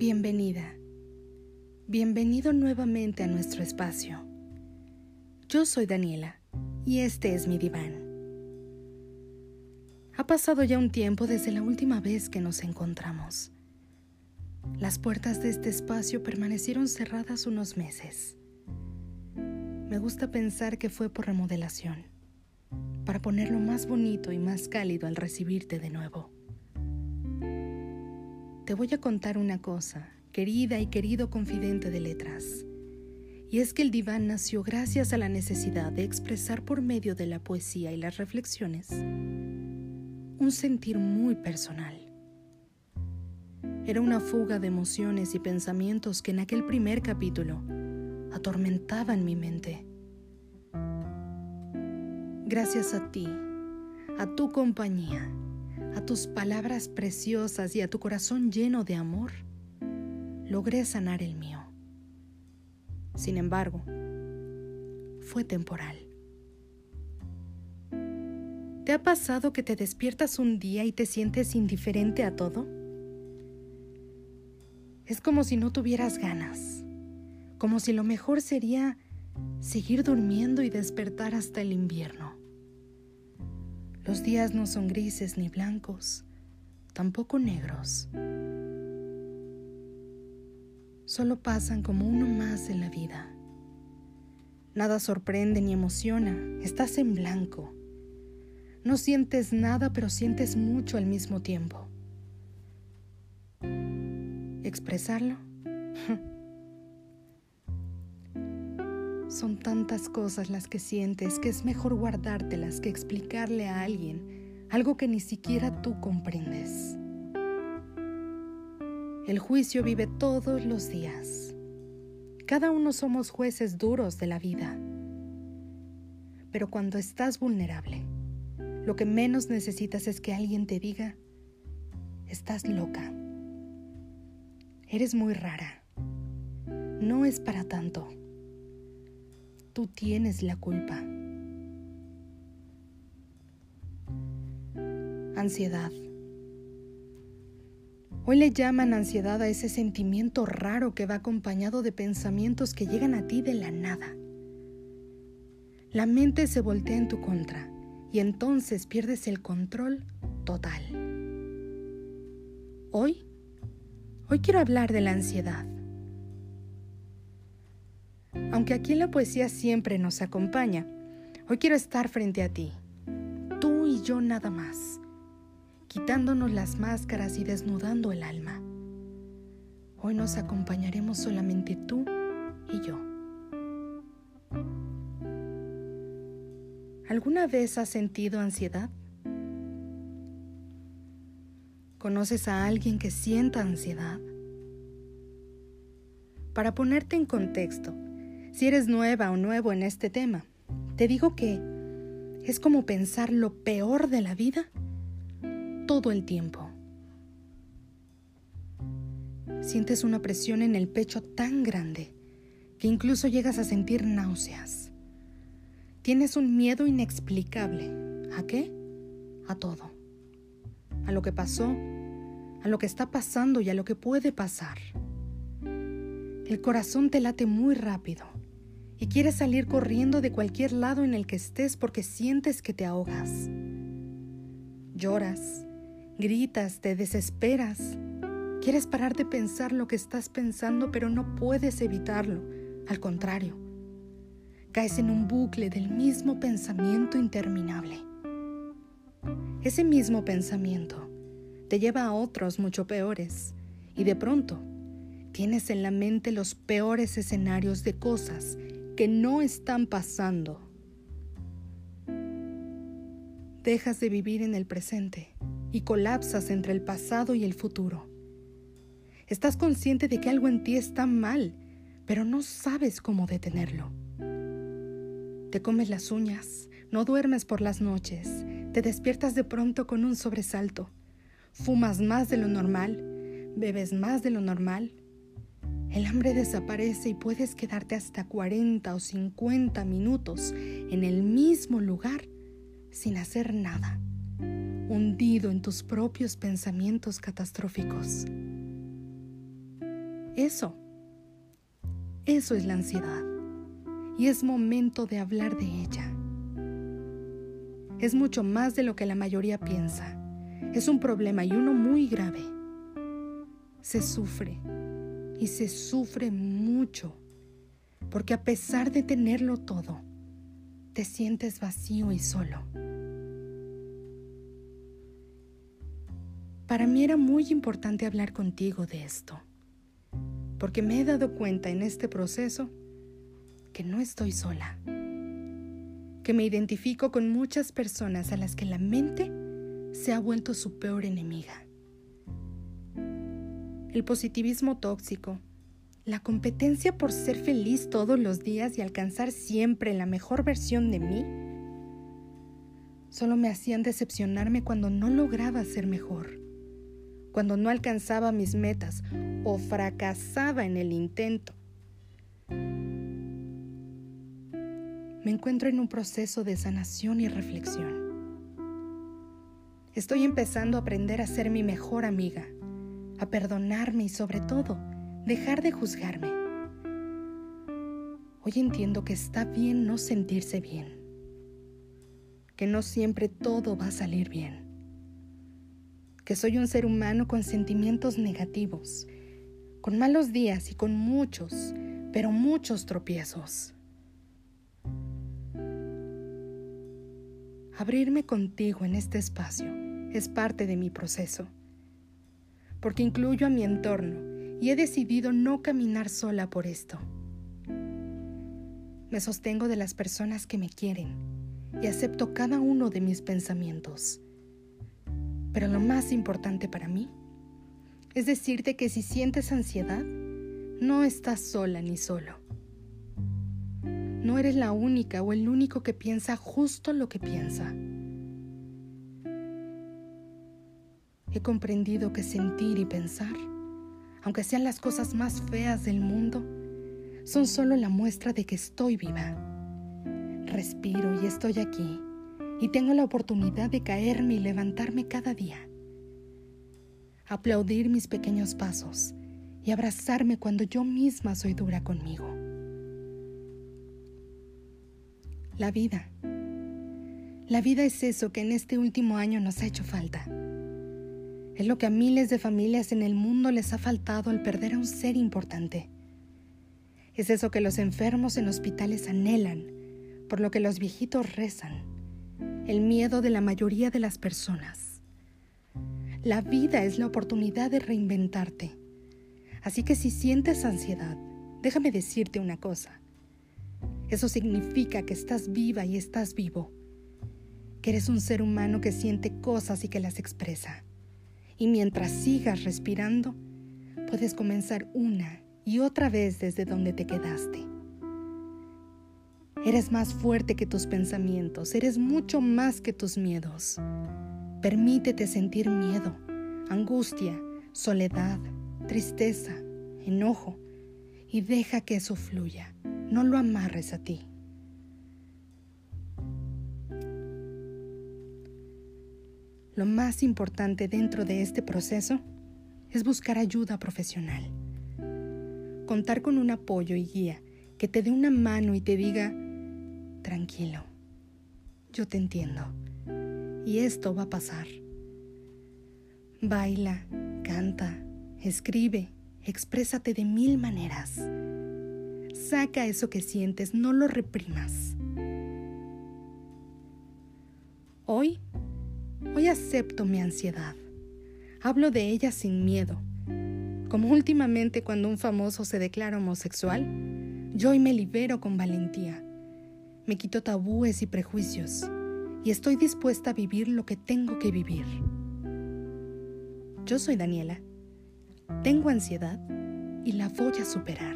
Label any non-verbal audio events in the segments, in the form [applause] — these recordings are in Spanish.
Bienvenida. Bienvenido nuevamente a nuestro espacio. Yo soy Daniela y este es mi diván. Ha pasado ya un tiempo desde la última vez que nos encontramos. Las puertas de este espacio permanecieron cerradas unos meses. Me gusta pensar que fue por remodelación, para ponerlo más bonito y más cálido al recibirte de nuevo te voy a contar una cosa, querida y querido confidente de letras. Y es que el diván nació gracias a la necesidad de expresar por medio de la poesía y las reflexiones un sentir muy personal. Era una fuga de emociones y pensamientos que en aquel primer capítulo atormentaban mi mente. Gracias a ti, a tu compañía, tus palabras preciosas y a tu corazón lleno de amor, logré sanar el mío. Sin embargo, fue temporal. ¿Te ha pasado que te despiertas un día y te sientes indiferente a todo? Es como si no tuvieras ganas, como si lo mejor sería seguir durmiendo y despertar hasta el invierno. Los días no son grises ni blancos, tampoco negros. Solo pasan como uno más en la vida. Nada sorprende ni emociona, estás en blanco. No sientes nada, pero sientes mucho al mismo tiempo. ¿Expresarlo? [laughs] Son tantas cosas las que sientes que es mejor guardártelas que explicarle a alguien algo que ni siquiera tú comprendes. El juicio vive todos los días. Cada uno somos jueces duros de la vida. Pero cuando estás vulnerable, lo que menos necesitas es que alguien te diga, estás loca, eres muy rara, no es para tanto tú tienes la culpa. Ansiedad. Hoy le llaman ansiedad a ese sentimiento raro que va acompañado de pensamientos que llegan a ti de la nada. La mente se voltea en tu contra y entonces pierdes el control total. Hoy, hoy quiero hablar de la ansiedad aunque aquí la poesía siempre nos acompaña, hoy quiero estar frente a ti, tú y yo nada más, quitándonos las máscaras y desnudando el alma. Hoy nos acompañaremos solamente tú y yo. ¿Alguna vez has sentido ansiedad? ¿Conoces a alguien que sienta ansiedad? Para ponerte en contexto, si eres nueva o nuevo en este tema, te digo que es como pensar lo peor de la vida todo el tiempo. Sientes una presión en el pecho tan grande que incluso llegas a sentir náuseas. Tienes un miedo inexplicable. ¿A qué? A todo. A lo que pasó, a lo que está pasando y a lo que puede pasar. El corazón te late muy rápido y quieres salir corriendo de cualquier lado en el que estés porque sientes que te ahogas. Lloras, gritas, te desesperas. Quieres parar de pensar lo que estás pensando, pero no puedes evitarlo. Al contrario, caes en un bucle del mismo pensamiento interminable. Ese mismo pensamiento te lleva a otros mucho peores y de pronto tienes en la mente los peores escenarios de cosas que no están pasando. Dejas de vivir en el presente y colapsas entre el pasado y el futuro. Estás consciente de que algo en ti está mal, pero no sabes cómo detenerlo. Te comes las uñas, no duermes por las noches, te despiertas de pronto con un sobresalto, fumas más de lo normal, bebes más de lo normal, el hambre desaparece y puedes quedarte hasta 40 o 50 minutos en el mismo lugar sin hacer nada, hundido en tus propios pensamientos catastróficos. eso. Eso es la ansiedad. Y es momento de hablar de ella. Es mucho más de lo que la mayoría piensa. Es un problema y uno muy grave. Se sufre y se sufre mucho, porque a pesar de tenerlo todo, te sientes vacío y solo. Para mí era muy importante hablar contigo de esto, porque me he dado cuenta en este proceso que no estoy sola, que me identifico con muchas personas a las que la mente se ha vuelto su peor enemiga. El positivismo tóxico, la competencia por ser feliz todos los días y alcanzar siempre la mejor versión de mí, solo me hacían decepcionarme cuando no lograba ser mejor cuando no alcanzaba mis metas o fracasaba en el intento. Me encuentro en un proceso de sanación y reflexión. Estoy empezando a aprender a ser mi mejor amiga, a perdonarme y sobre todo, dejar de juzgarme. Hoy entiendo que está bien no sentirse bien, que no siempre todo va a salir bien que soy un ser humano con sentimientos negativos, con malos días y con muchos, pero muchos tropiezos. Abrirme contigo en este espacio es parte de mi proceso, porque incluyo a mi entorno y he decidido no caminar sola por esto. Me sostengo de las personas que me quieren y acepto cada uno de mis pensamientos pero lo más importante para mí es decirte que si sientes ansiedad, no estás sola ni solo. No eres la única o el único que piensa justo lo que piensa. He comprendido que sentir y pensar, aunque sean las cosas más feas del mundo, son solo la muestra de que estoy viva. Respiro y estoy aquí y tengo la oportunidad de caerme y levantarme cada día. Aplaudir mis pequeños pasos y abrazarme cuando yo misma soy dura conmigo. La vida. La vida es eso que en este último año nos ha hecho falta. Es lo que a miles de familias en el mundo les ha faltado al perder a un ser importante. Es eso que los enfermos en hospitales anhelan, por lo que los viejitos rezan el miedo de la mayoría de las personas. La vida es la oportunidad de reinventarte. Así que si sientes ansiedad, déjame decirte una cosa. Eso significa que estás viva y estás vivo, que eres un ser humano que siente cosas y que las expresa. Y mientras sigas respirando, puedes comenzar una y otra vez desde donde te quedaste. Eres más fuerte que tus pensamientos, eres mucho más que tus miedos. Permítete sentir miedo, angustia, soledad, tristeza, enojo y deja que eso fluya. No lo amarres a ti. Lo más importante dentro de este proceso es buscar ayuda profesional. Contar con un apoyo y guía que te dé una mano y te diga, tranquilo, yo te entiendo y esto va a pasar. Baila, canta, escribe, exprésate de mil maneras. Saca eso que sientes, no lo reprimas. Hoy, hoy acepto mi ansiedad. Hablo de ella sin miedo. Como últimamente cuando un famoso se declara homosexual, yo hoy me libero con valentía me quito tabúes y prejuicios y estoy dispuesta a vivir lo que tengo que vivir. Yo soy Daniela, tengo ansiedad y la voy a superar.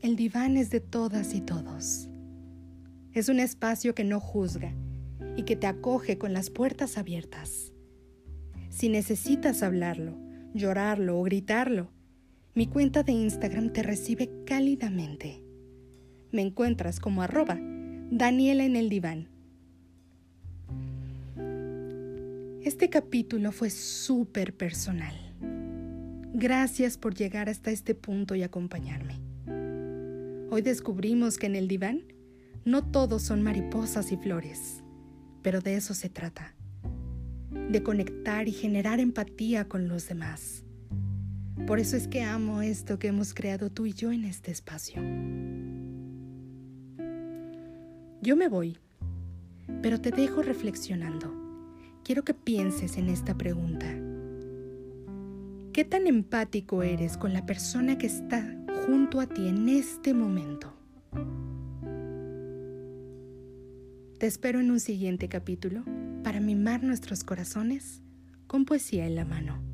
El diván es de todas y todos. Es un espacio que no juzga y que te acoge con las puertas abiertas. Si necesitas hablarlo, llorarlo o gritarlo, mi cuenta de Instagram te recibe cálidamente. Me encuentras como arroba Daniela en el diván. Este capítulo fue súper personal. Gracias por llegar hasta este punto y acompañarme. Hoy descubrimos que en el diván no todos son mariposas y flores, pero de eso se trata, de conectar y generar empatía con los demás. Por eso es que amo esto que hemos creado tú y yo en este espacio. Yo me voy, pero te dejo reflexionando quiero que pienses en esta pregunta. ¿Qué tan empático eres con la persona que está junto a ti en este momento? Te espero en un siguiente capítulo para mimar nuestros corazones con poesía en la mano.